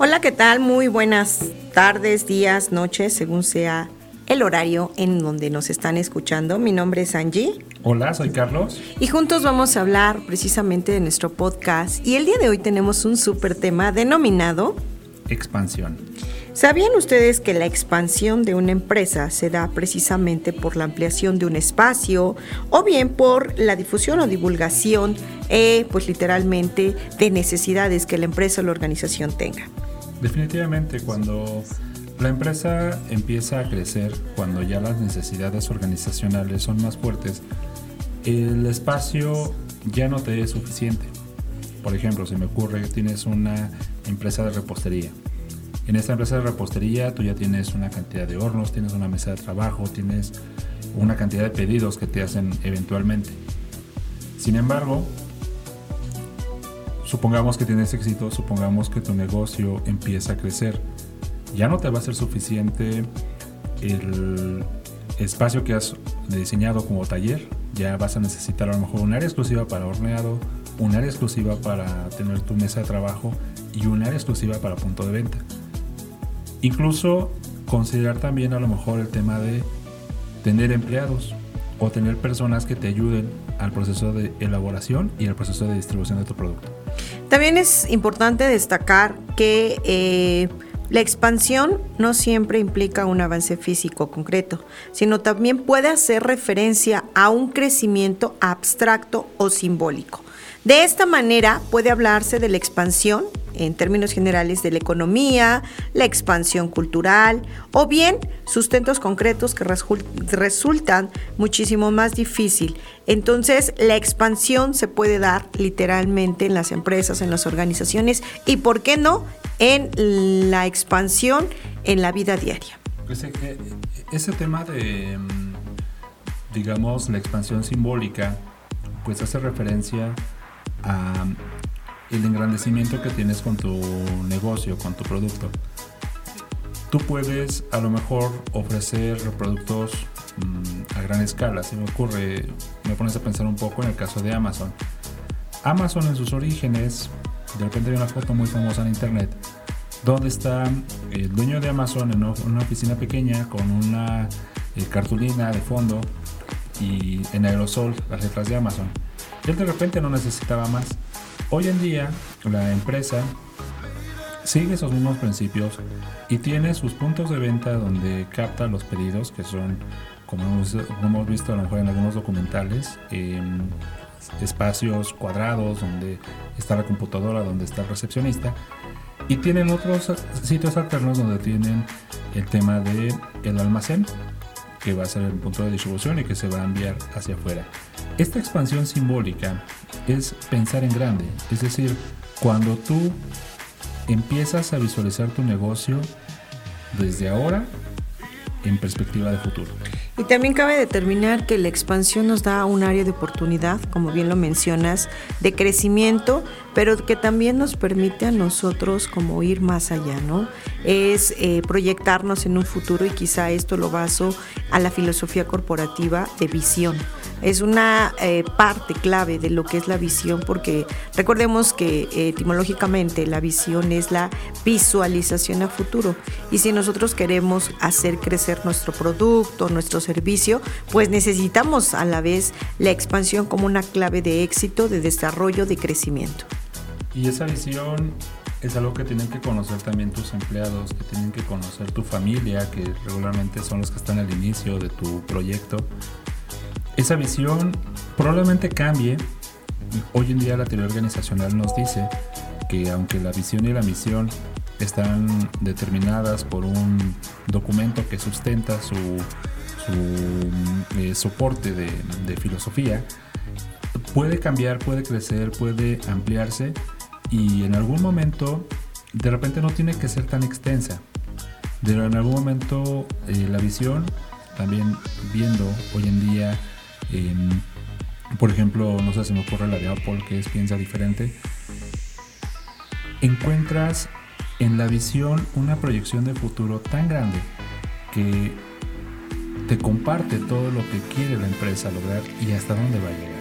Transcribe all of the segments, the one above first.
Hola, ¿qué tal? Muy buenas tardes, días, noches, según sea el horario en donde nos están escuchando. Mi nombre es Angie. Hola, soy Carlos. Y juntos vamos a hablar precisamente de nuestro podcast. Y el día de hoy tenemos un súper tema denominado Expansión. ¿Sabían ustedes que la expansión de una empresa se da precisamente por la ampliación de un espacio o bien por la difusión o divulgación, eh, pues literalmente, de necesidades que la empresa o la organización tenga? Definitivamente, cuando la empresa empieza a crecer, cuando ya las necesidades organizacionales son más fuertes, el espacio ya no te es suficiente. Por ejemplo, si me ocurre que tienes una empresa de repostería. En esta empresa de repostería tú ya tienes una cantidad de hornos, tienes una mesa de trabajo, tienes una cantidad de pedidos que te hacen eventualmente. Sin embargo, supongamos que tienes éxito, supongamos que tu negocio empieza a crecer, ya no te va a ser suficiente el espacio que has diseñado como taller, ya vas a necesitar a lo mejor un área exclusiva para horneado, un área exclusiva para tener tu mesa de trabajo y un área exclusiva para punto de venta. Incluso considerar también a lo mejor el tema de tener empleados o tener personas que te ayuden al proceso de elaboración y al proceso de distribución de tu producto. También es importante destacar que eh, la expansión no siempre implica un avance físico concreto, sino también puede hacer referencia a un crecimiento abstracto o simbólico. De esta manera puede hablarse de la expansión en términos generales de la economía, la expansión cultural o bien sustentos concretos que resultan muchísimo más difícil. Entonces, la expansión se puede dar literalmente en las empresas, en las organizaciones y, ¿por qué no?, en la expansión en la vida diaria. Pues, eh, eh, ese tema de, digamos, la expansión simbólica, pues hace referencia a el engrandecimiento que tienes con tu negocio, con tu producto. Tú puedes a lo mejor ofrecer productos mm, a gran escala. Si me ocurre, me pones a pensar un poco en el caso de Amazon. Amazon en sus orígenes, de repente hay una foto muy famosa en internet, donde está el dueño de Amazon en una oficina pequeña con una eh, cartulina de fondo y en aerosol las letras de Amazon. Él de repente no necesitaba más Hoy en día la empresa sigue esos mismos principios y tiene sus puntos de venta donde capta los pedidos que son, como hemos, visto a lo mejor en algunos documentales, espacios cuadrados donde está la computadora, donde está el recepcionista. Y tienen otros sitios alternos donde tienen el tema de el almacén, que va a ser el punto de distribución y que se va a enviar hacia afuera. Esta expansión simbólica es pensar en grande, es decir, cuando tú empiezas a visualizar tu negocio desde ahora en perspectiva de futuro. Y también cabe determinar que la expansión nos da un área de oportunidad, como bien lo mencionas, de crecimiento, pero que también nos permite a nosotros como ir más allá, ¿no? Es eh, proyectarnos en un futuro y quizá esto lo baso a la filosofía corporativa de visión es una eh, parte clave de lo que es la visión, porque recordemos que etimológicamente la visión es la visualización a futuro. Y si nosotros queremos hacer crecer nuestro producto, nuestro servicio, pues necesitamos a la vez la expansión como una clave de éxito, de desarrollo, de crecimiento. Y esa visión es algo que tienen que conocer también tus empleados, que tienen que conocer tu familia, que regularmente son los que están al inicio de tu proyecto esa visión probablemente cambie. Hoy en día la teoría organizacional nos dice que aunque la visión y la misión están determinadas por un documento que sustenta su, eh, soporte de, filosofía, puede cambiar, puede crecer, puede ampliarse y en algún momento, de repente no tiene que ser tan extensa. Pero en algún momento eh, la visión, también viendo hoy en día, em, por ejemplo, no sé si me ocurre la de Apple, que es piensa diferente, encuentras en la visión una proyección de futuro tan grande que te comparte todo lo que quiere la empresa lograr y hasta dónde va a llegar.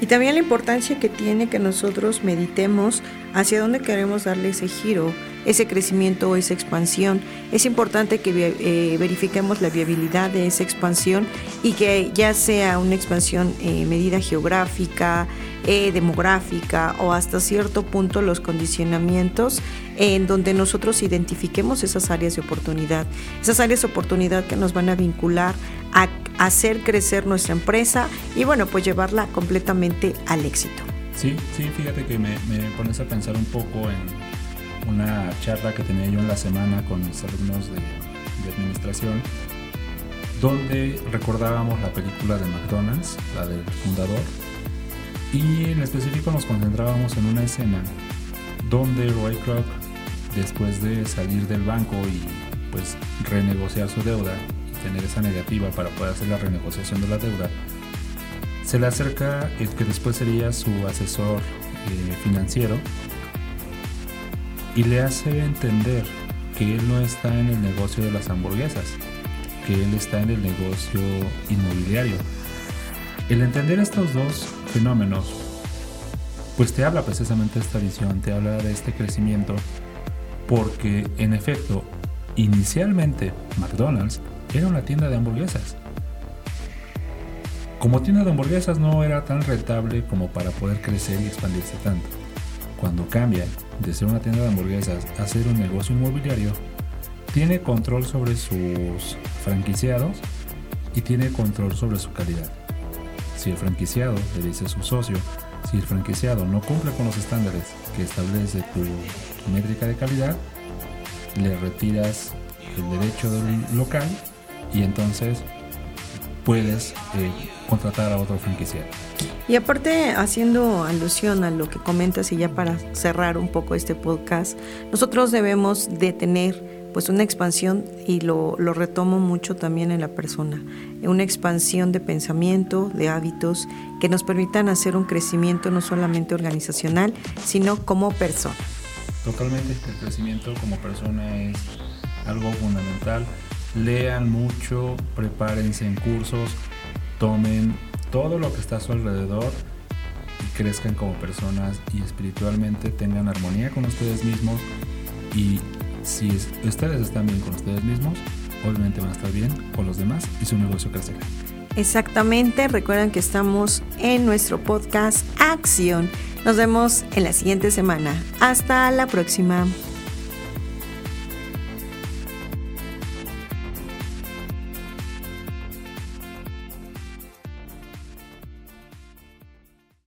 Y también la importancia que tiene que nosotros meditemos hacia dónde queremos darle ese giro, ese crecimiento o esa expansión. Es importante que eh, verifiquemos la viabilidad de esa expansión y que ya sea una expansión eh, medida geográfica, eh, demográfica o hasta cierto punto los condicionamientos en donde nosotros identifiquemos esas áreas de oportunidad, esas áreas de oportunidad que nos van a vincular a hacer crecer nuestra empresa y bueno, pues llevarla completamente al éxito. Sí, sí, fíjate que me, pones a pensar un poco en una charla que tenía yo en la semana con mis alumnos de, administración, donde recordábamos la película de McDonald's, la del fundador, y en específico nos concentrábamos en una escena donde Roy Kroc, después de salir del banco y pues renegociar su deuda, tener esa negativa para poder hacer la renegociación de la deuda, se le acerca el que después sería su asesor eh, financiero y le hace entender que él no está en el negocio de las hamburguesas, que él está en el negocio inmobiliario. El entender estos dos fenómenos, pues te habla precisamente de esta visión, te habla de este crecimiento, porque en efecto, inicialmente McDonald's era una tienda de hamburguesas. Como tienda de hamburguesas no era tan rentable como para poder crecer y expandirse tanto. Cuando cambia de ser una tienda de hamburguesas a ser un negocio inmobiliario, tiene control sobre sus franquiciados y tiene control sobre su calidad. Si el franquiciado le dice a su socio, si el franquiciado no cumple con los estándares que establece tu métrica de calidad, le retiras el derecho del local y entonces puedes eh, contratar a otro franquiciado. Y aparte, haciendo alusión a lo que comentas y ya para cerrar un poco este podcast, nosotros debemos de tener pues una expansión y lo, lo retomo mucho también en la persona, una expansión de pensamiento, de hábitos que nos permitan hacer un crecimiento no solamente organizacional, sino como persona. Totalmente, el crecimiento como persona es algo fundamental lean mucho, prepárense en cursos, tomen todo lo que está a su alrededor y crezcan como personas y espiritualmente tengan armonía con ustedes mismos y si ustedes están bien con ustedes mismos, obviamente van a estar bien con los demás y su negocio crecerá. Exactamente, recuerden que estamos en nuestro podcast Acción. Nos vemos en la siguiente semana. Hasta la próxima.